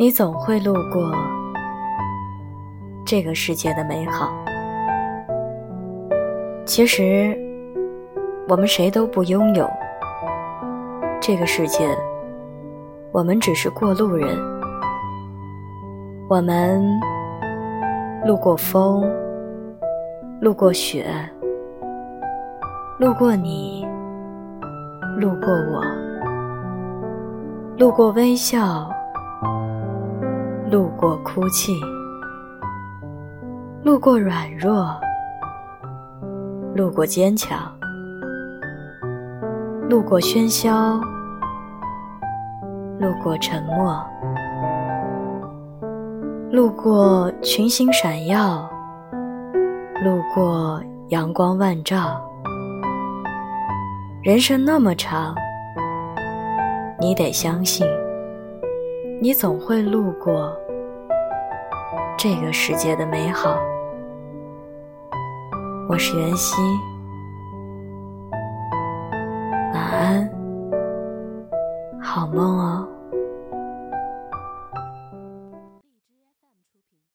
你总会路过这个世界的美好。其实，我们谁都不拥有这个世界，我们只是过路人。我们路过风，路过雪，路过你，路过我，路过微笑。路过哭泣，路过软弱，路过坚强，路过喧嚣，路过沉默，路过群星闪耀，路过阳光万丈。人生那么长，你得相信。你总会路过。这个世界的美好。我是袁熙，晚安，好梦哦。